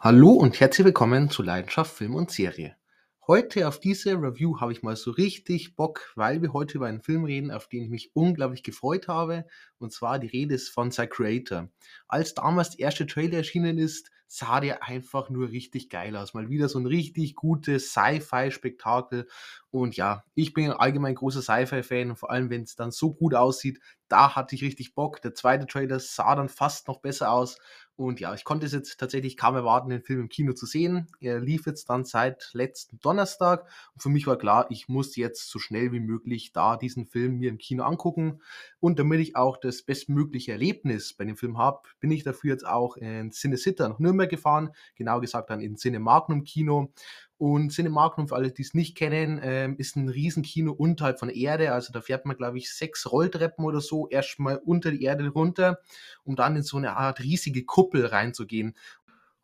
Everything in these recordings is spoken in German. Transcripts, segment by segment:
Hallo und herzlich willkommen zu Leidenschaft Film und Serie. Heute auf diese Review habe ich mal so richtig Bock, weil wir heute über einen Film reden, auf den ich mich unglaublich gefreut habe. Und zwar die Rede ist von Cy Creator. Als damals der erste Trailer erschienen ist, sah der einfach nur richtig geil aus. Mal wieder so ein richtig gutes Sci-Fi-Spektakel. Und ja, ich bin allgemein großer Sci-Fi-Fan und vor allem, wenn es dann so gut aussieht, da hatte ich richtig Bock. Der zweite Trailer sah dann fast noch besser aus. Und ja, ich konnte es jetzt tatsächlich kaum erwarten, den Film im Kino zu sehen. Er lief jetzt dann seit letzten Donnerstag. Und für mich war klar, ich muss jetzt so schnell wie möglich da diesen Film mir im Kino angucken. Und damit ich auch das bestmögliche Erlebnis bei dem Film habe, bin ich dafür jetzt auch in Cinecitta nach Nürnberg gefahren. Genau gesagt dann in Cinemagnum Kino. Und Cinemagnum, für alle, die es nicht kennen, ähm, ist ein Riesenkino unterhalb von Erde. Also da fährt man, glaube ich, sechs Rolltreppen oder so erstmal unter die Erde runter, um dann in so eine Art riesige Kuppel reinzugehen.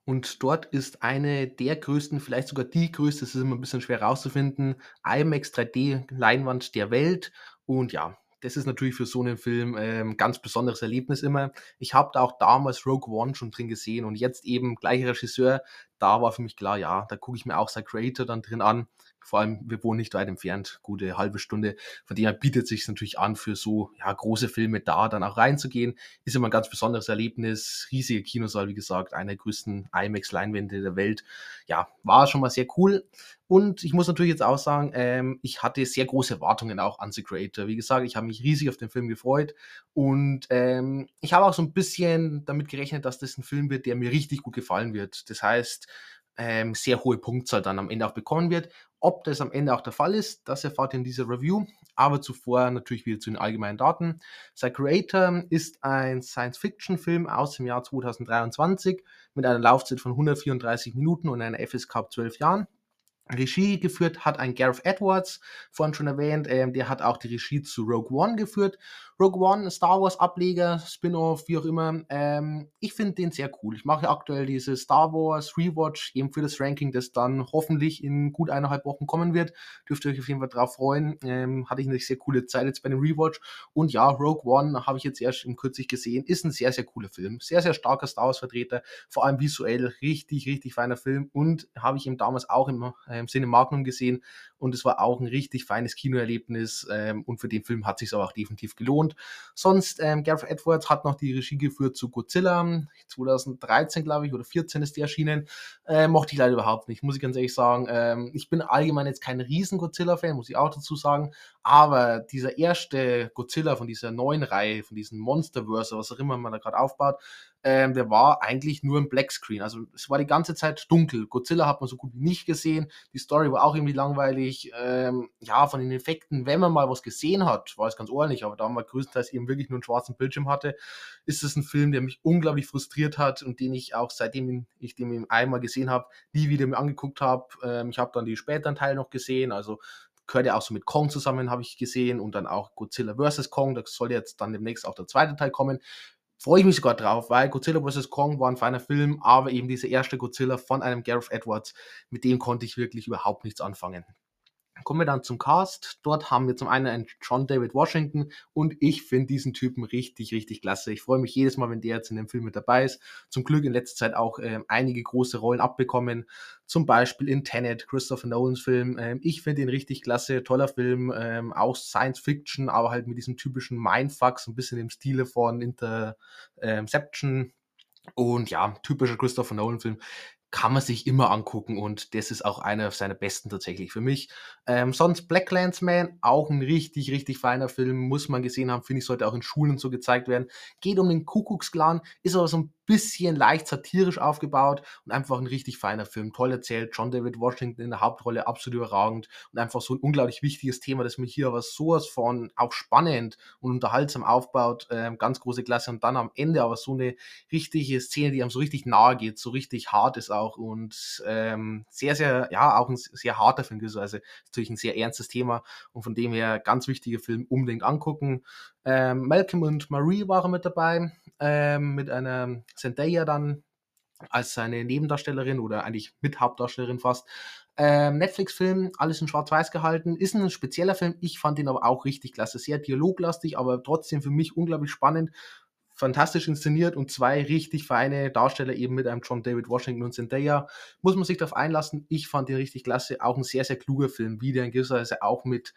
Und dort ist eine der größten, vielleicht sogar die größte, das ist immer ein bisschen schwer rauszufinden, IMAX 3D-Leinwand der Welt. Und ja, das ist natürlich für so einen Film ähm, ganz besonderes Erlebnis immer. Ich habe da auch damals Rogue One schon drin gesehen und jetzt eben gleicher Regisseur. Da war für mich klar, ja, da gucke ich mir auch sein Creator dann drin an. Vor allem, wir wohnen nicht weit entfernt, gute halbe Stunde. Von dem her bietet sich natürlich an, für so ja, große Filme da dann auch reinzugehen. Ist immer ein ganz besonderes Erlebnis. Riesige Kinosaal, wie gesagt, einer der größten IMAX-Leinwände der Welt. Ja, war schon mal sehr cool. Und ich muss natürlich jetzt auch sagen, ähm, ich hatte sehr große Erwartungen auch an The Creator. Wie gesagt, ich habe mich riesig auf den Film gefreut. Und ähm, ich habe auch so ein bisschen damit gerechnet, dass das ein Film wird, der mir richtig gut gefallen wird. Das heißt, ähm, sehr hohe Punktzahl dann am Ende auch bekommen wird. Ob das am Ende auch der Fall ist, das erfahrt ihr in dieser Review. Aber zuvor natürlich wieder zu den allgemeinen Daten. Creator ist ein Science-Fiction-Film aus dem Jahr 2023 mit einer Laufzeit von 134 Minuten und einer FSK ab 12 Jahren. Regie geführt hat ein Gareth Edwards, vorhin schon erwähnt, ähm, der hat auch die Regie zu Rogue One geführt. Rogue One, Star Wars Ableger, Spin-off, wie auch immer. Ähm, ich finde den sehr cool. Ich mache aktuell diese Star Wars Rewatch eben für das Ranking, das dann hoffentlich in gut eineinhalb Wochen kommen wird. Dürft ihr euch auf jeden Fall drauf freuen. Ähm, hatte ich eine sehr coole Zeit jetzt bei dem Rewatch. Und ja, Rogue One habe ich jetzt erst kürzlich gesehen. Ist ein sehr, sehr cooler Film. Sehr, sehr starker Star Wars Vertreter. Vor allem visuell richtig, richtig feiner Film. Und habe ich ihm damals auch im im Sinne Magnum gesehen und es war auch ein richtig feines Kinoerlebnis ähm, und für den Film hat sich auch definitiv gelohnt. Sonst, ähm, Gareth Edwards hat noch die Regie geführt zu Godzilla, 2013 glaube ich oder 14 ist die erschienen, äh, mochte ich leider überhaupt nicht, muss ich ganz ehrlich sagen. Ähm, ich bin allgemein jetzt kein riesen Godzilla-Fan, muss ich auch dazu sagen, aber dieser erste Godzilla von dieser neuen Reihe, von diesem Monsterverse, was auch immer man da gerade aufbaut, ähm, der war eigentlich nur ein Blackscreen. Also es war die ganze Zeit dunkel. Godzilla hat man so gut wie nicht gesehen. Die Story war auch irgendwie langweilig. Ähm, ja, von den Effekten, wenn man mal was gesehen hat, war es ganz ordentlich, aber da man größtenteils eben wirklich nur einen schwarzen Bildschirm hatte, ist es ein Film, der mich unglaublich frustriert hat und den ich auch seitdem ich den einmal gesehen habe, nie wieder mir angeguckt habe. Ähm, ich habe dann die späteren Teile noch gesehen, also gehört ja auch so mit Kong zusammen, habe ich gesehen, und dann auch Godzilla vs. Kong. Da soll jetzt dann demnächst auch der zweite Teil kommen freue ich mich sogar drauf, weil Godzilla vs. Kong war ein feiner Film, aber eben dieser erste Godzilla von einem Gareth Edwards, mit dem konnte ich wirklich überhaupt nichts anfangen. Kommen wir dann zum Cast. Dort haben wir zum einen einen John David Washington und ich finde diesen Typen richtig, richtig klasse. Ich freue mich jedes Mal, wenn der jetzt in dem Film mit dabei ist. Zum Glück in letzter Zeit auch äh, einige große Rollen abbekommen. Zum Beispiel in Tenet, Christopher Nolans Film. Ähm, ich finde ihn richtig klasse, toller Film. Ähm, auch Science Fiction, aber halt mit diesem typischen Mindfuck, so ein bisschen im Stile von Interception. Und ja, typischer Christopher Nolan Film kann man sich immer angucken und das ist auch einer seiner besten tatsächlich für mich. Ähm, sonst Black Landsman, auch ein richtig, richtig feiner Film, muss man gesehen haben, finde ich, sollte auch in Schulen so gezeigt werden. Geht um den Kuckucksklan, ist aber so ein bisschen leicht satirisch aufgebaut und einfach ein richtig feiner Film. Toll erzählt, John David Washington in der Hauptrolle, absolut überragend und einfach so ein unglaublich wichtiges Thema, das mich hier aber sowas von auch spannend und unterhaltsam aufbaut. Ähm, ganz große Klasse und dann am Ende aber so eine richtige Szene, die einem so richtig nahe geht, so richtig hart ist auch und ähm, sehr, sehr, ja, auch ein sehr harter Film. Also natürlich ein sehr ernstes Thema und von dem her ganz wichtiger Film, unbedingt angucken. Ähm, Malcolm und Marie waren mit dabei, ähm, mit einer Zendaya dann als seine Nebendarstellerin oder eigentlich Mithauptdarstellerin fast. Ähm, Netflix-Film, alles in Schwarz-Weiß gehalten, ist ein spezieller Film. Ich fand ihn aber auch richtig klasse. Sehr dialoglastig, aber trotzdem für mich unglaublich spannend fantastisch inszeniert und zwei richtig feine Darsteller eben mit einem John David Washington und Zendaya. Muss man sich darauf einlassen. Ich fand den richtig klasse. Auch ein sehr, sehr kluger Film, wie der in gewisser Weise auch mit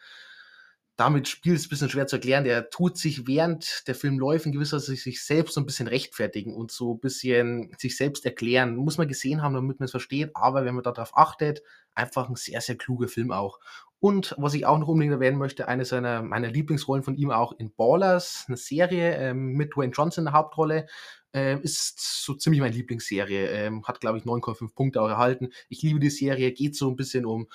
damit spielt es ein bisschen schwer zu erklären. Der tut sich während der Film läuft in gewisser Weise sich selbst so ein bisschen rechtfertigen und so ein bisschen sich selbst erklären. Muss man gesehen haben, damit man es versteht. Aber wenn man darauf achtet, einfach ein sehr, sehr kluger Film auch. Und was ich auch noch unbedingt erwähnen möchte, eine seiner meiner Lieblingsrollen von ihm auch in Ballers, eine Serie ähm, mit Dwayne Johnson in der Hauptrolle, äh, ist so ziemlich meine Lieblingsserie. Ähm, hat, glaube ich, 9,5 Punkte auch erhalten. Ich liebe die Serie, geht so ein bisschen um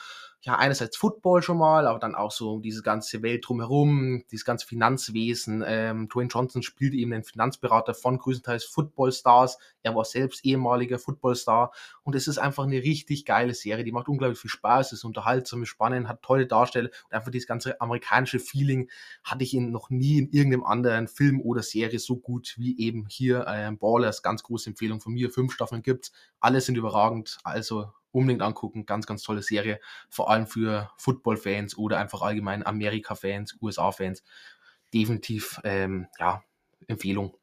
ja, einerseits Football schon mal, aber dann auch so diese ganze Welt drumherum, dieses ganze Finanzwesen. Ähm, Dwayne Johnson spielt eben den Finanzberater von größtenteils Footballstars. Er war selbst ehemaliger Footballstar und es ist einfach eine richtig geile Serie. Die macht unglaublich viel Spaß, ist unterhaltsam, ist spannend, hat tolle Darsteller und einfach dieses ganze amerikanische Feeling hatte ich ihn noch nie in irgendeinem anderen Film oder Serie so gut wie eben hier. Ähm, Ballers, ganz große Empfehlung von mir. Fünf Staffeln gibt's, alle sind überragend, also unbedingt angucken. Ganz, ganz tolle Serie. Vor allem für Football-Fans oder einfach allgemein Amerika-Fans, USA-Fans. Definitiv, ähm, ja, Empfehlung.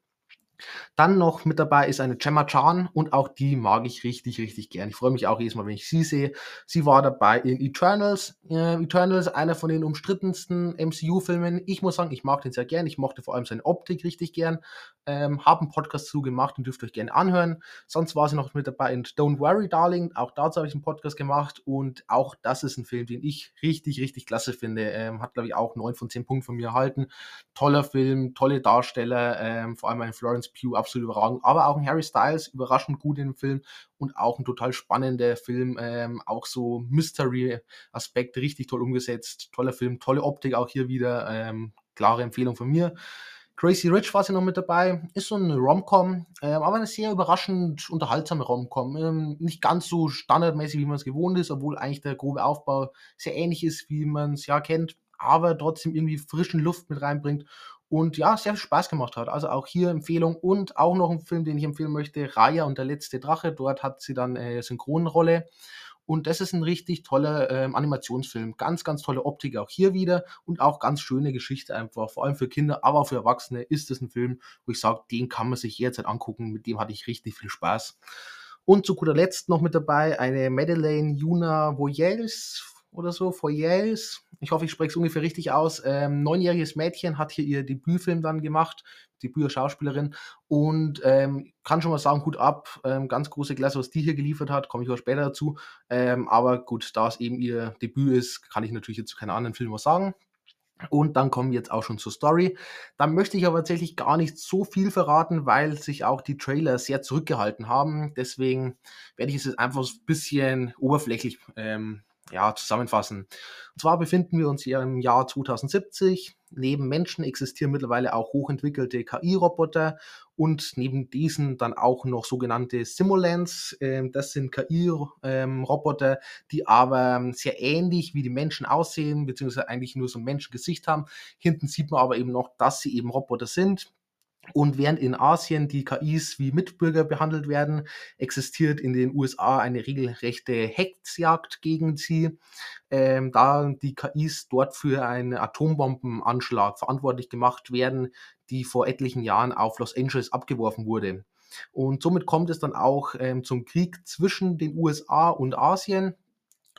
Dann noch mit dabei ist eine Gemma Chan und auch die mag ich richtig, richtig gern. Ich freue mich auch jedes Mal, wenn ich sie sehe. Sie war dabei in Eternals. Äh, Eternals, einer von den umstrittensten MCU-Filmen. Ich muss sagen, ich mag den sehr gern. Ich mochte vor allem seine Optik richtig gern. Ähm, habe einen Podcast zu gemacht und dürft euch gerne anhören. Sonst war sie noch mit dabei in Don't Worry, Darling. Auch dazu habe ich einen Podcast gemacht und auch das ist ein Film, den ich richtig, richtig klasse finde. Ähm, hat, glaube ich, auch 9 von 10 Punkten von mir erhalten. Toller Film, tolle Darsteller, ähm, vor allem ein Florence Pugh absolut überragend, aber auch ein Harry Styles überraschend gut in dem Film und auch ein total spannender Film, ähm, auch so Mystery-Aspekt richtig toll umgesetzt, toller Film, tolle Optik auch hier wieder, ähm, klare Empfehlung von mir. Crazy Rich war sie noch mit dabei, ist so eine Rom-Com, äh, aber eine sehr überraschend unterhaltsame Rom-Com. Ähm, nicht ganz so standardmäßig, wie man es gewohnt ist, obwohl eigentlich der grobe Aufbau sehr ähnlich ist, wie man es ja kennt, aber trotzdem irgendwie frischen Luft mit reinbringt und ja, sehr viel Spaß gemacht hat. Also auch hier Empfehlung und auch noch ein Film, den ich empfehlen möchte, Raya und der letzte Drache. Dort hat sie dann äh, Synchronrolle. Und das ist ein richtig toller ähm, Animationsfilm. Ganz, ganz tolle Optik auch hier wieder und auch ganz schöne Geschichte einfach. Vor allem für Kinder, aber auch für Erwachsene ist es ein Film, wo ich sage, den kann man sich jederzeit angucken. Mit dem hatte ich richtig viel Spaß. Und zu guter Letzt noch mit dabei eine Madeleine Juna Voyels oder so, Foyers. Ich hoffe, ich spreche es ungefähr richtig aus. Ähm, neunjähriges Mädchen hat hier ihr Debütfilm dann gemacht, Debüt-Schauspielerin und ähm, kann schon mal sagen, gut ab, ähm, ganz große Klasse, was die hier geliefert hat, komme ich auch später dazu. Ähm, aber gut, da es eben ihr Debüt ist, kann ich natürlich jetzt zu keinem anderen Film was sagen. Und dann kommen wir jetzt auch schon zur Story. Da möchte ich aber tatsächlich gar nicht so viel verraten, weil sich auch die Trailer sehr zurückgehalten haben. Deswegen werde ich es jetzt einfach ein bisschen oberflächlich ähm, ja, zusammenfassen. Und zwar befinden wir uns hier im Jahr 2070. Neben Menschen existieren mittlerweile auch hochentwickelte KI-Roboter und neben diesen dann auch noch sogenannte Simulants. Ähm, das sind KI-Roboter, die aber sehr ähnlich wie die Menschen aussehen, beziehungsweise eigentlich nur so ein Menschengesicht haben. Hinten sieht man aber eben noch, dass sie eben Roboter sind. Und während in Asien die KIs wie Mitbürger behandelt werden, existiert in den USA eine regelrechte Hexjagd gegen sie, ähm, da die KIs dort für einen Atombombenanschlag verantwortlich gemacht werden, die vor etlichen Jahren auf Los Angeles abgeworfen wurde. Und somit kommt es dann auch ähm, zum Krieg zwischen den USA und Asien.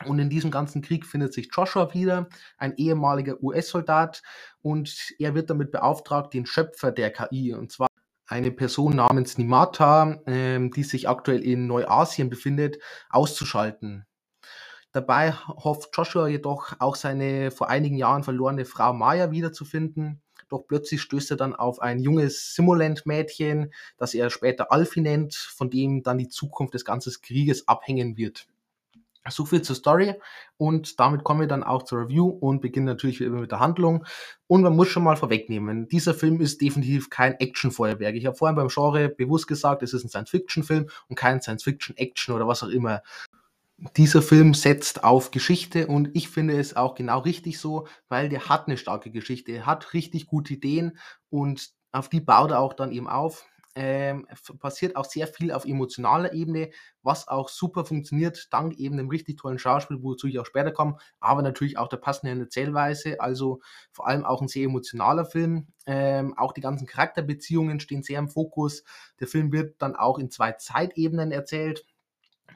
Und in diesem ganzen Krieg findet sich Joshua wieder, ein ehemaliger US-Soldat, und er wird damit beauftragt, den Schöpfer der KI, und zwar eine Person namens Nimata, ähm, die sich aktuell in Neuasien befindet, auszuschalten. Dabei hofft Joshua jedoch auch seine vor einigen Jahren verlorene Frau Maya wiederzufinden. Doch plötzlich stößt er dann auf ein junges Simulant-Mädchen, das er später Alfie nennt, von dem dann die Zukunft des ganzen Krieges abhängen wird. So viel zur Story und damit kommen wir dann auch zur Review und beginnen natürlich wie immer mit der Handlung. Und man muss schon mal vorwegnehmen, dieser Film ist definitiv kein Actionfeuerwerk. Ich habe vorhin beim Genre bewusst gesagt, es ist ein Science-Fiction-Film und kein Science-Fiction-Action oder was auch immer. Dieser Film setzt auf Geschichte und ich finde es auch genau richtig so, weil der hat eine starke Geschichte, hat richtig gute Ideen und auf die baut er auch dann eben auf ähm, passiert auch sehr viel auf emotionaler Ebene, was auch super funktioniert, dank eben dem richtig tollen Schauspiel, wozu ich auch später komme, aber natürlich auch der passenden Erzählweise. Also vor allem auch ein sehr emotionaler Film. Ähm, auch die ganzen Charakterbeziehungen stehen sehr im Fokus. Der Film wird dann auch in zwei Zeitebenen erzählt.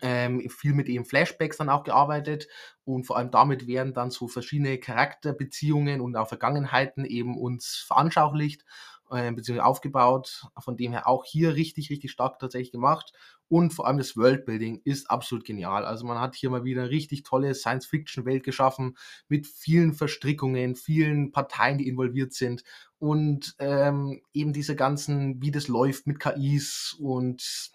Ähm, viel mit eben Flashbacks dann auch gearbeitet und vor allem damit werden dann so verschiedene Charakterbeziehungen und auch Vergangenheiten eben uns veranschaulicht äh, beziehungsweise aufgebaut. Von dem her auch hier richtig, richtig stark tatsächlich gemacht. Und vor allem das Worldbuilding ist absolut genial. Also man hat hier mal wieder richtig tolle Science-Fiction-Welt geschaffen mit vielen Verstrickungen, vielen Parteien, die involviert sind und ähm, eben diese ganzen, wie das läuft mit KIs und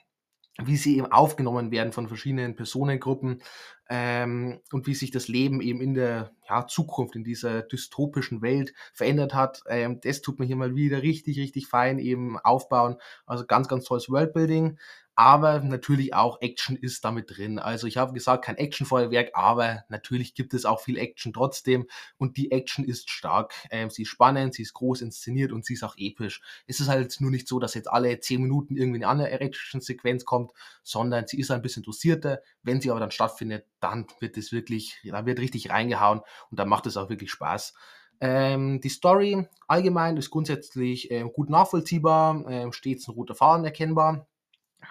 wie sie eben aufgenommen werden von verschiedenen Personengruppen ähm, und wie sich das Leben eben in der ja, Zukunft, in dieser dystopischen Welt verändert hat. Ähm, das tut mir hier mal wieder richtig, richtig fein eben aufbauen. Also ganz, ganz tolles Worldbuilding aber natürlich auch Action ist damit drin. Also ich habe gesagt, kein Actionfeuerwerk, aber natürlich gibt es auch viel Action trotzdem und die Action ist stark. Ähm, sie ist spannend, sie ist groß inszeniert und sie ist auch episch. Es ist halt nur nicht so, dass jetzt alle zehn Minuten irgendwie eine andere Action-Sequenz kommt, sondern sie ist ein bisschen dosierter. Wenn sie aber dann stattfindet, dann wird es wirklich, da wird richtig reingehauen und dann macht es auch wirklich Spaß. Ähm, die Story allgemein ist grundsätzlich äh, gut nachvollziehbar, äh, stets ein roter Faden erkennbar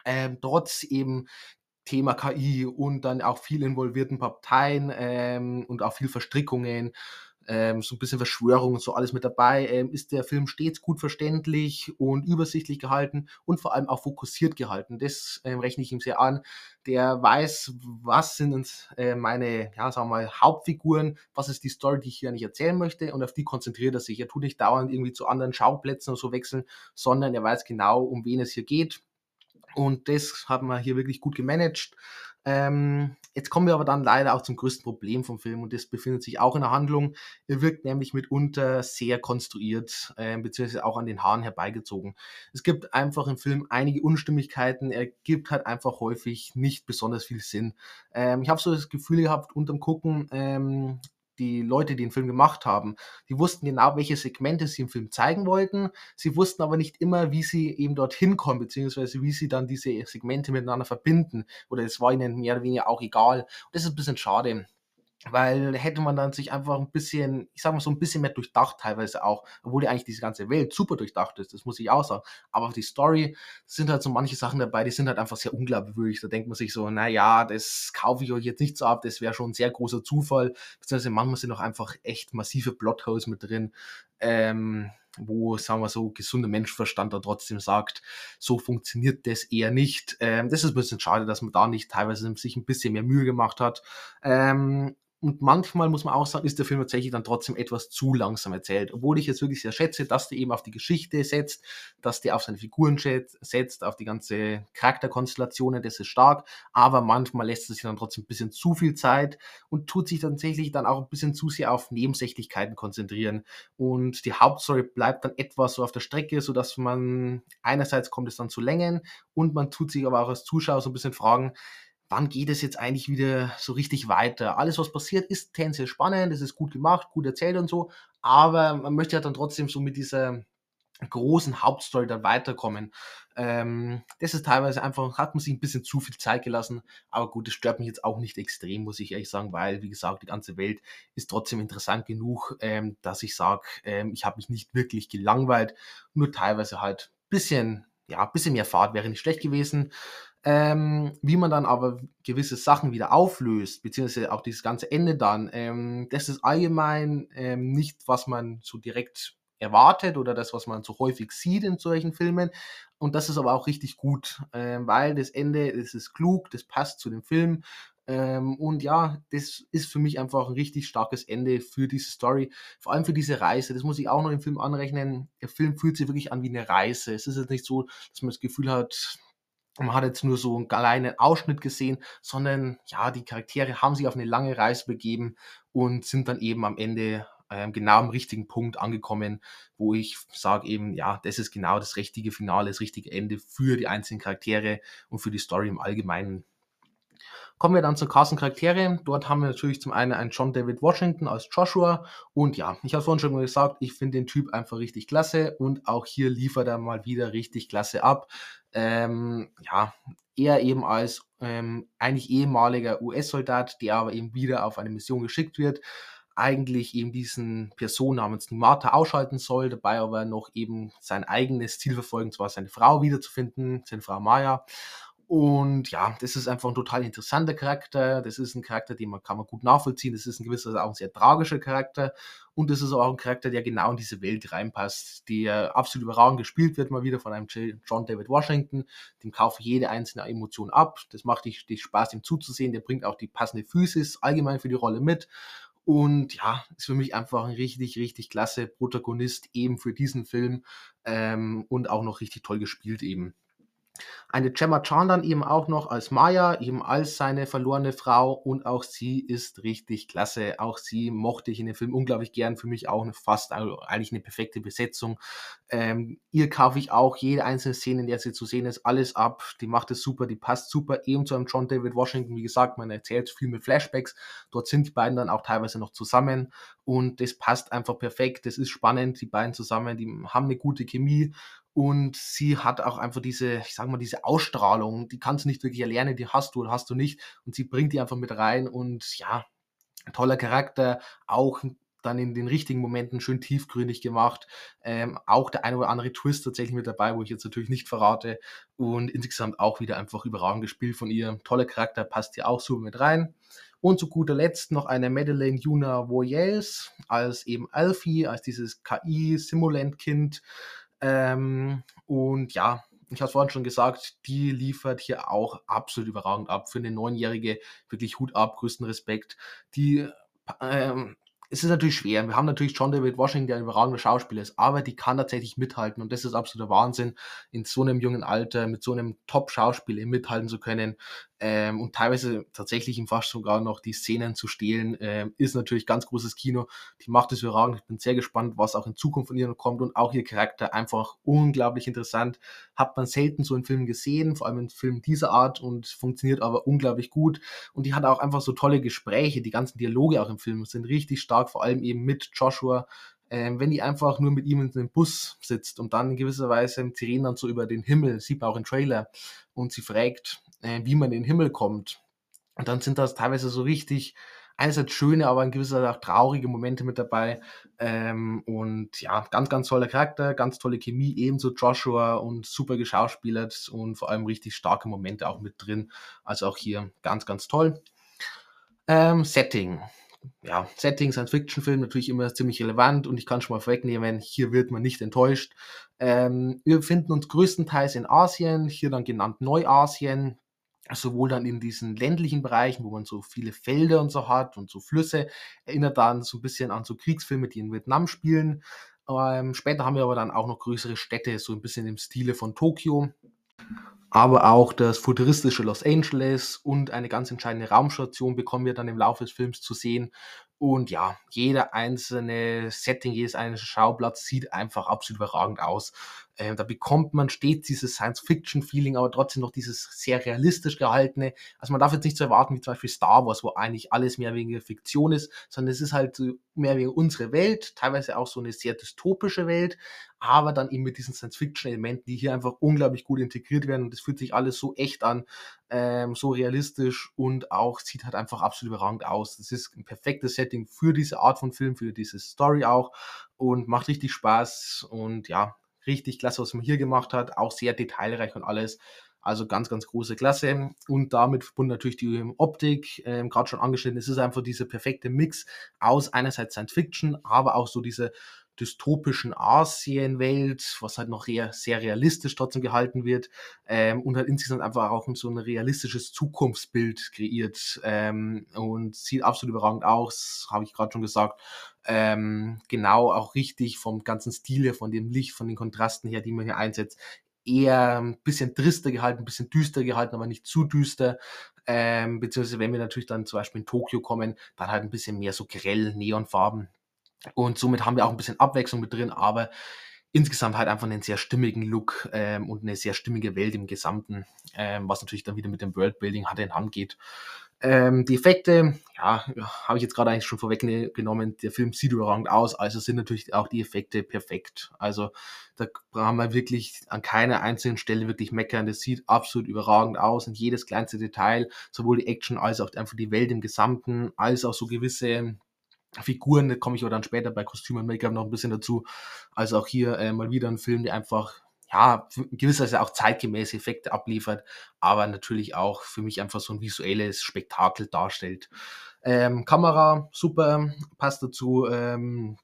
ähm, trotz eben Thema KI und dann auch viel involvierten Parteien ähm, und auch viel Verstrickungen, ähm, so ein bisschen Verschwörung und so alles mit dabei, ähm, ist der Film stets gut verständlich und übersichtlich gehalten und vor allem auch fokussiert gehalten. Das ähm, rechne ich ihm sehr an. Der weiß, was sind äh, meine, ja, sagen wir mal, Hauptfiguren, was ist die Story, die ich hier nicht erzählen möchte und auf die konzentriert er sich. Er tut nicht dauernd irgendwie zu anderen Schauplätzen oder so wechseln, sondern er weiß genau, um wen es hier geht und das haben wir hier wirklich gut gemanagt. Ähm, jetzt kommen wir aber dann leider auch zum größten Problem vom Film und das befindet sich auch in der Handlung. Er wirkt nämlich mitunter sehr konstruiert, äh, beziehungsweise auch an den Haaren herbeigezogen. Es gibt einfach im Film einige Unstimmigkeiten. Er gibt halt einfach häufig nicht besonders viel Sinn. Ähm, ich habe so das Gefühl gehabt, unterm Gucken, ähm, die Leute, die den Film gemacht haben, die wussten genau, welche Segmente sie im Film zeigen wollten. Sie wussten aber nicht immer, wie sie eben dorthin kommen, beziehungsweise wie sie dann diese Segmente miteinander verbinden. Oder es war ihnen mehr oder weniger auch egal. Und das ist ein bisschen schade. Weil hätte man dann sich einfach ein bisschen, ich sag mal so ein bisschen mehr durchdacht teilweise auch, obwohl ja eigentlich diese ganze Welt super durchdacht ist, das muss ich auch sagen. Aber die Story sind halt so manche Sachen dabei, die sind halt einfach sehr unglaubwürdig. Da denkt man sich so, na ja, das kaufe ich euch jetzt nicht so ab, das wäre schon ein sehr großer Zufall. Beziehungsweise manchmal sind auch einfach echt massive Plotholes mit drin. Ähm, wo, sagen wir so, gesunder Menschenverstand da trotzdem sagt, so funktioniert das eher nicht. Ähm, das ist ein bisschen schade, dass man da nicht teilweise sich ein bisschen mehr Mühe gemacht hat. Ähm, und manchmal muss man auch sagen, ist der Film tatsächlich dann trotzdem etwas zu langsam erzählt. Obwohl ich jetzt wirklich sehr schätze, dass der eben auf die Geschichte setzt, dass der auf seine Figuren setzt, auf die ganze Charakterkonstellationen, das ist stark. Aber manchmal lässt es sich dann trotzdem ein bisschen zu viel Zeit und tut sich tatsächlich dann auch ein bisschen zu sehr auf Nebensächlichkeiten konzentrieren. Und die Hauptstory bleibt dann etwas so auf der Strecke, sodass man einerseits kommt es dann zu Längen und man tut sich aber auch als Zuschauer so ein bisschen fragen, wann geht es jetzt eigentlich wieder so richtig weiter? Alles, was passiert, ist tendenziell spannend, es ist gut gemacht, gut erzählt und so, aber man möchte ja dann trotzdem so mit dieser großen Hauptstory dann weiterkommen. Ähm, das ist teilweise einfach, hat man sich ein bisschen zu viel Zeit gelassen, aber gut, das stört mich jetzt auch nicht extrem, muss ich ehrlich sagen, weil, wie gesagt, die ganze Welt ist trotzdem interessant genug, ähm, dass ich sage, ähm, ich habe mich nicht wirklich gelangweilt, nur teilweise halt bisschen, ja, bisschen mehr Fahrt wäre nicht schlecht gewesen. Ähm, wie man dann aber gewisse Sachen wieder auflöst, beziehungsweise auch dieses ganze Ende dann, ähm, das ist allgemein ähm, nicht, was man so direkt erwartet oder das, was man so häufig sieht in solchen Filmen. Und das ist aber auch richtig gut, ähm, weil das Ende, das ist klug, das passt zu dem Film. Ähm, und ja, das ist für mich einfach ein richtig starkes Ende für diese Story, vor allem für diese Reise. Das muss ich auch noch im Film anrechnen. Der Film fühlt sich wirklich an wie eine Reise. Es ist jetzt nicht so, dass man das Gefühl hat, man hat jetzt nur so einen kleinen Ausschnitt gesehen, sondern ja, die Charaktere haben sich auf eine lange Reise begeben und sind dann eben am Ende äh, genau am richtigen Punkt angekommen, wo ich sage eben, ja, das ist genau das richtige Finale, das richtige Ende für die einzelnen Charaktere und für die Story im Allgemeinen. Kommen wir dann zur Cast und Charaktere. Dort haben wir natürlich zum einen einen John David Washington als Joshua. Und ja, ich habe vorhin schon mal gesagt, ich finde den Typ einfach richtig klasse. Und auch hier liefert er mal wieder richtig klasse ab. Ähm, ja, er eben als ähm, eigentlich ehemaliger US-Soldat, der aber eben wieder auf eine Mission geschickt wird, eigentlich eben diesen Person namens Nimata ausschalten soll, dabei aber noch eben sein eigenes Ziel verfolgen, zwar seine Frau wiederzufinden, seine Frau Maya. Und ja, das ist einfach ein total interessanter Charakter. Das ist ein Charakter, den man kann man gut nachvollziehen. Das ist ein gewisser auch ein sehr tragischer Charakter. Und das ist auch ein Charakter, der genau in diese Welt reinpasst, der absolut überragend gespielt wird, mal wieder von einem John David Washington. Dem kaufe ich jede einzelne Emotion ab. Das macht dich, dich Spaß, ihm zuzusehen. Der bringt auch die passende Physis allgemein für die Rolle mit. Und ja, ist für mich einfach ein richtig, richtig klasse Protagonist eben für diesen Film ähm, und auch noch richtig toll gespielt eben. Eine Gemma Chan dann eben auch noch als Maya, eben als seine verlorene Frau und auch sie ist richtig klasse. Auch sie mochte ich in dem Film unglaublich gern. Für mich auch fast also eigentlich eine perfekte Besetzung. Ähm, ihr kaufe ich auch jede einzelne Szene, in der sie zu sehen ist, alles ab. Die macht es super, die passt super eben zu einem John David Washington. Wie gesagt, man erzählt viel mit Flashbacks. Dort sind die beiden dann auch teilweise noch zusammen und das passt einfach perfekt. Das ist spannend, die beiden zusammen, die haben eine gute Chemie und sie hat auch einfach diese, ich sag mal, diese Ausstrahlung, die kannst du nicht wirklich erlernen, die hast du oder hast du nicht. Und sie bringt die einfach mit rein und ja, toller Charakter, auch dann in den richtigen Momenten schön tiefgründig gemacht. Ähm, auch der eine oder andere Twist tatsächlich mit dabei, wo ich jetzt natürlich nicht verrate. Und insgesamt auch wieder einfach überragend gespielt von ihr. Toller Charakter, passt hier auch super mit rein. Und zu guter Letzt noch eine Madeleine Yuna Voyelles als eben Alfie, als dieses KI-Simulant-Kind. Ähm, und ja, ich habe es vorhin schon gesagt, die liefert hier auch absolut überragend ab. Für eine Neunjährige wirklich Hut ab, größten Respekt. Die ähm, es ist natürlich schwer. Wir haben natürlich John David Washington, der ein überragender Schauspieler ist, aber die kann tatsächlich mithalten und das ist absoluter Wahnsinn, in so einem jungen Alter mit so einem Top-Schauspieler mithalten zu können ähm, und teilweise tatsächlich ihm fast sogar noch die Szenen zu stehlen, ähm, ist natürlich ganz großes Kino. Die macht es überragend. Ich bin sehr gespannt, was auch in Zukunft von ihr noch kommt und auch ihr Charakter einfach unglaublich interessant. Hat man selten so in Filmen gesehen, vor allem in Filmen dieser Art und funktioniert aber unglaublich gut. Und die hat auch einfach so tolle Gespräche. Die ganzen Dialoge auch im Film sind richtig stark, vor allem eben mit Joshua, ähm, wenn die einfach nur mit ihm in einem Bus sitzt und dann in gewisser Weise, sie reden dann so über den Himmel, sieht man auch im Trailer, und sie fragt, äh, wie man in den Himmel kommt. Und dann sind das teilweise so richtig, einerseits schöne, aber in gewisser auch traurige Momente mit dabei. Ähm, und ja, ganz, ganz toller Charakter, ganz tolle Chemie, ebenso Joshua und super geschauspielert und vor allem richtig starke Momente auch mit drin. Also auch hier ganz, ganz toll. Ähm, Setting. Ja, Setting, Science-Fiction-Film natürlich immer ziemlich relevant und ich kann schon mal vorwegnehmen, hier wird man nicht enttäuscht. Ähm, wir befinden uns größtenteils in Asien, hier dann genannt Neuasien, sowohl dann in diesen ländlichen Bereichen, wo man so viele Felder und so hat und so Flüsse, erinnert dann so ein bisschen an so Kriegsfilme, die in Vietnam spielen. Ähm, später haben wir aber dann auch noch größere Städte, so ein bisschen im Stile von Tokio. Aber auch das futuristische Los Angeles und eine ganz entscheidende Raumstation bekommen wir dann im Laufe des Films zu sehen. Und ja, jeder einzelne Setting, jedes einzelne Schauplatz sieht einfach absolut überragend aus. Ähm, da bekommt man stets dieses Science-Fiction-Feeling, aber trotzdem noch dieses sehr realistisch gehaltene. Also man darf jetzt nicht so erwarten wie zum Beispiel Star Wars, wo eigentlich alles mehr wegen Fiktion ist, sondern es ist halt mehr wegen unsere Welt, teilweise auch so eine sehr dystopische Welt, aber dann eben mit diesen Science-Fiction-Elementen, die hier einfach unglaublich gut integriert werden und es fühlt sich alles so echt an, ähm, so realistisch und auch sieht halt einfach absolut überragend aus. Das ist ein perfektes Setting für diese Art von Film, für diese Story auch und macht richtig Spaß und ja, richtig klasse, was man hier gemacht hat, auch sehr detailreich und alles. Also ganz, ganz große Klasse. Und damit verbunden natürlich die Optik, ähm, gerade schon angeschnitten. Es ist einfach dieser perfekte Mix aus einerseits Science Fiction, aber auch so diese dystopischen Asienwelt, was halt noch sehr, sehr realistisch trotzdem gehalten wird ähm, und halt insgesamt einfach auch so ein realistisches Zukunftsbild kreiert ähm, und sieht absolut überragend aus, habe ich gerade schon gesagt. Ähm, genau, auch richtig vom ganzen Stil her, von dem Licht, von den Kontrasten her, die man hier einsetzt, eher ein bisschen trister gehalten, ein bisschen düster gehalten, aber nicht zu düster. Ähm, beziehungsweise wenn wir natürlich dann zum Beispiel in Tokio kommen, dann halt ein bisschen mehr so grell Neonfarben. Und somit haben wir auch ein bisschen Abwechslung mit drin, aber insgesamt halt einfach einen sehr stimmigen Look ähm, und eine sehr stimmige Welt im Gesamten, ähm, was natürlich dann wieder mit dem Worldbuilding Hand in Hand geht. Ähm, die Effekte, ja, habe ich jetzt gerade eigentlich schon vorweggenommen. Der Film sieht überragend aus, also sind natürlich auch die Effekte perfekt. Also da haben wir wirklich an keiner einzelnen Stelle wirklich meckern. Das sieht absolut überragend aus und jedes kleinste Detail, sowohl die Action als auch einfach die Welt im Gesamten, als auch so gewisse Figuren, da komme ich aber dann später bei Kostüm und Make-up noch ein bisschen dazu. Also auch hier äh, mal wieder ein Film, der einfach ja, gewisserweise auch zeitgemäße Effekte abliefert, aber natürlich auch für mich einfach so ein visuelles Spektakel darstellt. Ähm, Kamera, super, passt dazu. Ähm,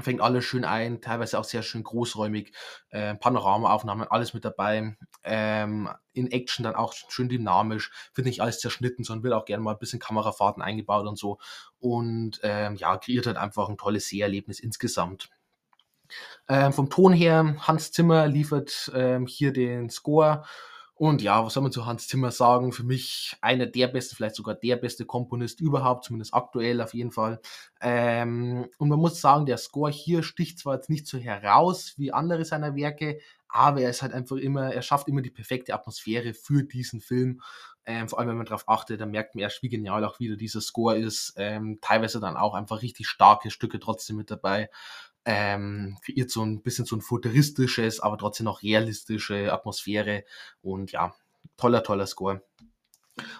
fängt alles schön ein, teilweise auch sehr schön großräumig, äh, Panoramaaufnahmen, alles mit dabei. Ähm, in Action dann auch schön dynamisch, wird nicht alles zerschnitten, sondern wird auch gerne mal ein bisschen Kamerafahrten eingebaut und so. Und ähm, ja, kreiert halt einfach ein tolles Seherlebnis insgesamt. Ähm, vom Ton her, Hans Zimmer liefert ähm, hier den Score. Und ja, was soll man zu Hans Zimmer sagen? Für mich einer der beste, vielleicht sogar der beste Komponist überhaupt, zumindest aktuell auf jeden Fall. Ähm, und man muss sagen, der Score hier sticht zwar jetzt nicht so heraus wie andere seiner Werke, aber er ist halt einfach immer, er schafft immer die perfekte Atmosphäre für diesen Film. Ähm, vor allem, wenn man darauf achtet, dann merkt man erst, wie genial auch wieder dieser Score ist. Ähm, teilweise dann auch einfach richtig starke Stücke trotzdem mit dabei ähm, kreiert so ein bisschen so ein futuristisches, aber trotzdem noch realistische Atmosphäre und ja, toller, toller Score.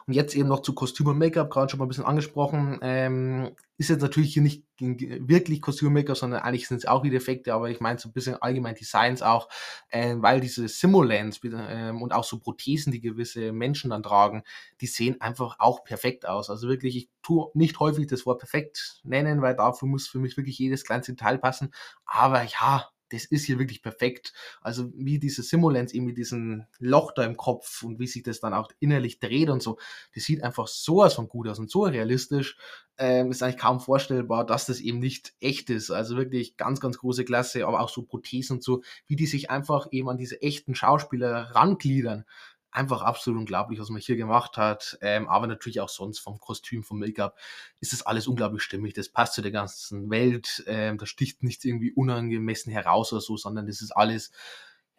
Und jetzt eben noch zu Kostüm und Make-up, gerade schon mal ein bisschen angesprochen. Ähm, ist jetzt natürlich hier nicht wirklich Kostüm und Make-up, sondern eigentlich sind es auch wieder Effekte, aber ich meine so ein bisschen allgemein Designs auch, äh, weil diese Simulants äh, und auch so Prothesen, die gewisse Menschen dann tragen, die sehen einfach auch perfekt aus. Also wirklich, ich tue nicht häufig das Wort perfekt nennen, weil dafür muss für mich wirklich jedes kleinste Detail passen. Aber ja, das ist hier wirklich perfekt. Also wie diese Simulants eben mit diesem Loch da im Kopf und wie sich das dann auch innerlich dreht und so, das sieht einfach sowas von gut aus und so realistisch. Ähm, ist eigentlich kaum vorstellbar, dass das eben nicht echt ist. Also wirklich ganz, ganz große Klasse, aber auch so Prothesen und so, wie die sich einfach eben an diese echten Schauspieler rangliedern einfach absolut unglaublich, was man hier gemacht hat. Ähm, aber natürlich auch sonst vom Kostüm, vom Make-up ist das alles unglaublich stimmig. Das passt zu der ganzen Welt. Ähm, da sticht nichts irgendwie unangemessen heraus oder so, sondern das ist alles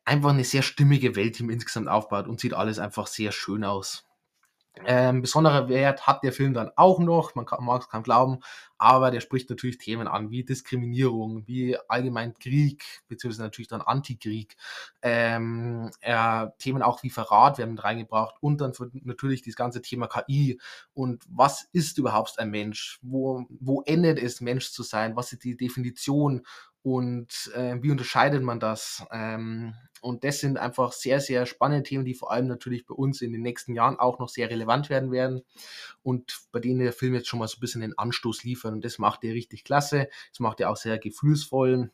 einfach eine sehr stimmige Welt, die man insgesamt aufbaut und sieht alles einfach sehr schön aus. Ähm, besonderer Wert hat der Film dann auch noch, man mag es kaum glauben, aber der spricht natürlich Themen an, wie Diskriminierung, wie allgemein Krieg, beziehungsweise natürlich dann Antikrieg, ähm, äh, Themen auch wie Verrat werden reingebracht und dann natürlich das ganze Thema KI und was ist überhaupt ein Mensch, wo, wo endet es Mensch zu sein, was ist die Definition und äh, wie unterscheidet man das? Ähm, und das sind einfach sehr, sehr spannende Themen, die vor allem natürlich bei uns in den nächsten Jahren auch noch sehr relevant werden werden und bei denen der Film jetzt schon mal so ein bisschen den Anstoß liefert. Und das macht er richtig klasse. Das macht er auch sehr gefühlsvoll.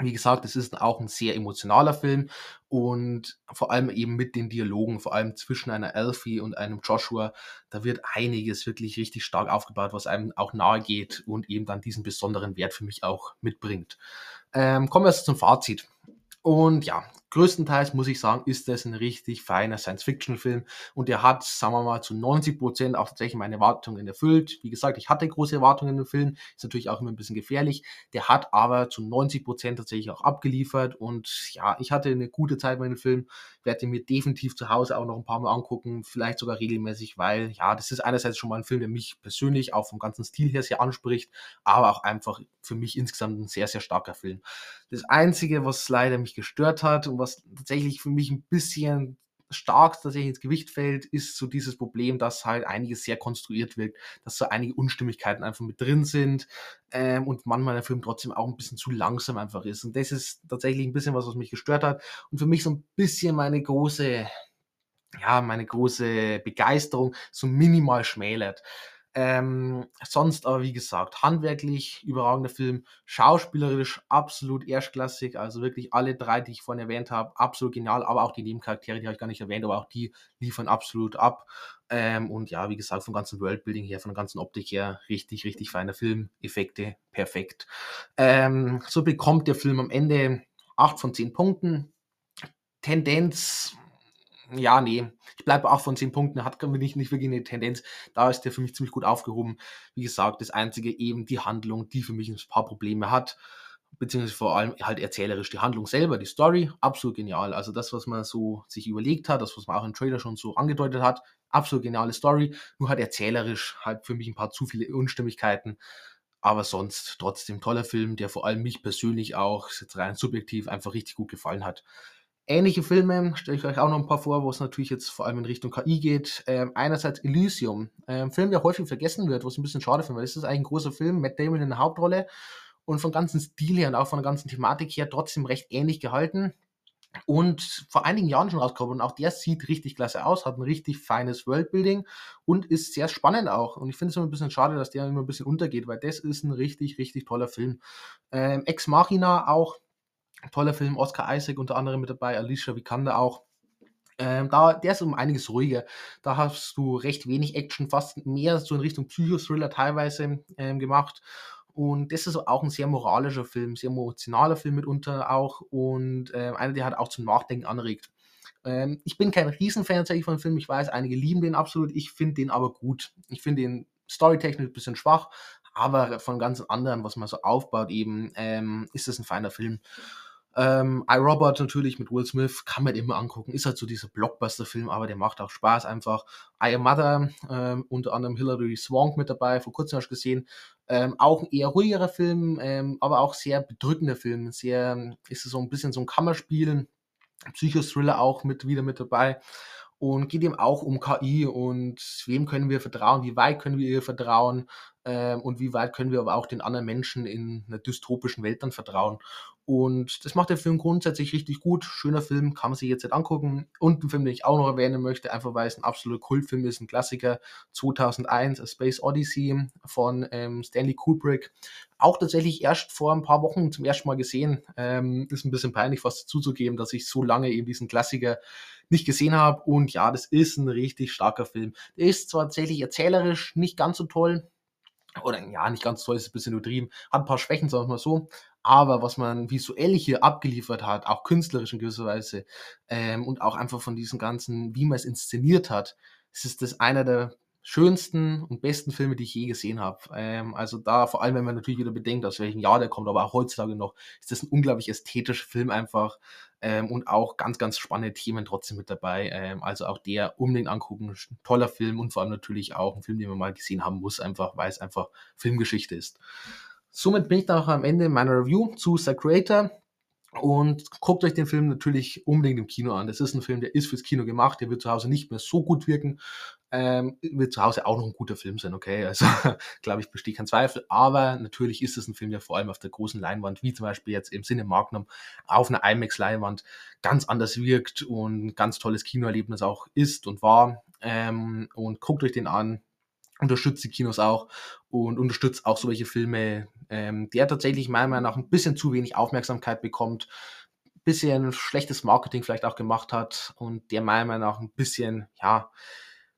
Wie gesagt, es ist auch ein sehr emotionaler Film und vor allem eben mit den Dialogen, vor allem zwischen einer Alfie und einem Joshua, da wird einiges wirklich richtig stark aufgebaut, was einem auch nahe geht und eben dann diesen besonderen Wert für mich auch mitbringt. Ähm, kommen wir jetzt zum Fazit. Und ja, größtenteils muss ich sagen, ist das ein richtig feiner Science-Fiction-Film und der hat, sagen wir mal, zu 90 Prozent auch tatsächlich meine Erwartungen erfüllt. Wie gesagt, ich hatte große Erwartungen in dem Film, ist natürlich auch immer ein bisschen gefährlich. Der hat aber zu 90 Prozent tatsächlich auch abgeliefert und ja, ich hatte eine gute Zeit mit dem Film, werde mir definitiv zu Hause auch noch ein paar Mal angucken, vielleicht sogar regelmäßig, weil ja, das ist einerseits schon mal ein Film, der mich persönlich auch vom ganzen Stil her sehr anspricht, aber auch einfach für mich insgesamt ein sehr, sehr starker Film. Das Einzige, was leider mich gestört hat was tatsächlich für mich ein bisschen stark tatsächlich ins Gewicht fällt, ist so dieses Problem, dass halt einiges sehr konstruiert wirkt, dass so einige Unstimmigkeiten einfach mit drin sind ähm, und manchmal der Film trotzdem auch ein bisschen zu langsam einfach ist. Und das ist tatsächlich ein bisschen was, was mich gestört hat und für mich so ein bisschen meine große, ja, meine große Begeisterung so minimal schmälert. Ähm, sonst aber, wie gesagt, handwerklich überragender Film, schauspielerisch absolut erstklassig, also wirklich alle drei, die ich vorhin erwähnt habe, absolut genial, aber auch die Nebencharaktere, die habe ich gar nicht erwähnt, aber auch die liefern absolut ab. Ähm, und ja, wie gesagt, vom ganzen Worldbuilding her, von der ganzen Optik her, richtig, richtig feiner Film, Effekte perfekt. Ähm, so bekommt der Film am Ende 8 von 10 Punkten. Tendenz ja, nee. Ich bleibe auch von 10 Punkten. Hat nicht, nicht wirklich eine Tendenz. Da ist der für mich ziemlich gut aufgehoben. Wie gesagt, das Einzige eben die Handlung, die für mich ein paar Probleme hat. Beziehungsweise vor allem halt erzählerisch die Handlung selber, die Story, absolut genial. Also das, was man so sich überlegt hat, das, was man auch im Trailer schon so angedeutet hat, absolut geniale Story, nur halt erzählerisch halt für mich ein paar zu viele Unstimmigkeiten. Aber sonst trotzdem toller Film, der vor allem mich persönlich auch, jetzt rein subjektiv, einfach richtig gut gefallen hat. Ähnliche Filme stelle ich euch auch noch ein paar vor, wo es natürlich jetzt vor allem in Richtung KI geht. Ähm, einerseits Elysium, ein Film, der häufig vergessen wird, was ein bisschen schade finde, weil das ist eigentlich ein großer Film, Matt Damon in der Hauptrolle und vom ganzen Stil her und auch von der ganzen Thematik her trotzdem recht ähnlich gehalten und vor einigen Jahren schon rausgekommen. Und auch der sieht richtig klasse aus, hat ein richtig feines Worldbuilding und ist sehr spannend auch. Und ich finde es immer ein bisschen schade, dass der immer ein bisschen untergeht, weil das ist ein richtig, richtig toller Film. Ähm, Ex Machina auch, toller Film, Oscar Isaac unter anderem mit dabei, Alicia Vikander auch. Ähm, da, der ist um einiges ruhiger. Da hast du recht wenig Action, fast mehr so in Richtung Psychothriller teilweise ähm, gemacht. Und das ist auch ein sehr moralischer Film, sehr emotionaler Film mitunter auch und äh, einer, der halt auch zum Nachdenken anregt. Ähm, ich bin kein Riesenfan tatsächlich von dem Film, ich weiß, einige lieben den absolut, ich finde den aber gut. Ich finde den storytechnisch ein bisschen schwach, aber von ganz anderen, was man so aufbaut, eben, ähm, ist das ein feiner Film. Ähm, iRobot natürlich mit Will Smith kann man immer angucken. Ist halt so dieser Blockbuster-Film, aber der macht auch Spaß einfach. I Am Mother, ähm, unter anderem Hilary Swank mit dabei, vor kurzem hast du gesehen. Ähm, auch ein eher ruhigerer Film, ähm, aber auch sehr bedrückender Film. Sehr, ist so ein bisschen so ein Kammerspiel, Psychothriller auch mit, wieder mit dabei. Und geht eben auch um KI und wem können wir vertrauen, wie weit können wir ihr vertrauen ähm, und wie weit können wir aber auch den anderen Menschen in einer dystopischen Welt dann vertrauen. Und das macht der Film grundsätzlich richtig gut. Schöner Film, kann man sich jetzt nicht angucken. Und ein Film, den ich auch noch erwähnen möchte, einfach weil es ein absoluter Kultfilm ist, ein Klassiker, 2001, A Space Odyssey von ähm, Stanley Kubrick. Auch tatsächlich erst vor ein paar Wochen zum ersten Mal gesehen. Ähm, ist ein bisschen peinlich, fast zuzugeben, dass ich so lange eben diesen Klassiker nicht gesehen habe. Und ja, das ist ein richtig starker Film. Der ist zwar tatsächlich erzählerisch nicht ganz so toll, oder ja, nicht ganz toll, ist ein bisschen übertrieben, hat ein paar Schwächen, sagen wir mal so, aber was man visuell hier abgeliefert hat, auch künstlerisch in gewisser Weise ähm, und auch einfach von diesem ganzen, wie man es inszeniert hat, es ist das einer der schönsten und besten Filme, die ich je gesehen habe. Ähm, also da, vor allem wenn man natürlich wieder bedenkt, aus welchem Jahr der kommt, aber auch heutzutage noch, ist das ein unglaublich ästhetischer Film einfach ähm, und auch ganz, ganz spannende Themen trotzdem mit dabei. Ähm, also auch der unbedingt angucken, toller Film und vor allem natürlich auch ein Film, den man mal gesehen haben muss, einfach, weil es einfach Filmgeschichte ist. Somit bin ich dann auch am Ende meiner Review zu The Creator. Und guckt euch den Film natürlich unbedingt im Kino an. Das ist ein Film, der ist fürs Kino gemacht, der wird zu Hause nicht mehr so gut wirken. Ähm, wird zu Hause auch noch ein guter Film sein, okay? Also, glaube ich, besteht kein Zweifel. Aber natürlich ist es ein Film, der vor allem auf der großen Leinwand, wie zum Beispiel jetzt im Sinne Magnum, auf einer IMAX-Leinwand ganz anders wirkt und ein ganz tolles Kinoerlebnis auch ist und war. Ähm, und guckt euch den an, unterstützt die Kinos auch und unterstützt auch solche Filme, ähm, der tatsächlich meiner Meinung nach ein bisschen zu wenig Aufmerksamkeit bekommt, bisschen schlechtes Marketing vielleicht auch gemacht hat und der meiner Meinung nach ein bisschen, ja,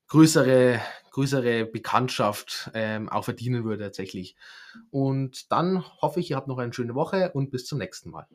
größere, größere Bekanntschaft ähm, auch verdienen würde tatsächlich. Und dann hoffe ich, ihr habt noch eine schöne Woche und bis zum nächsten Mal.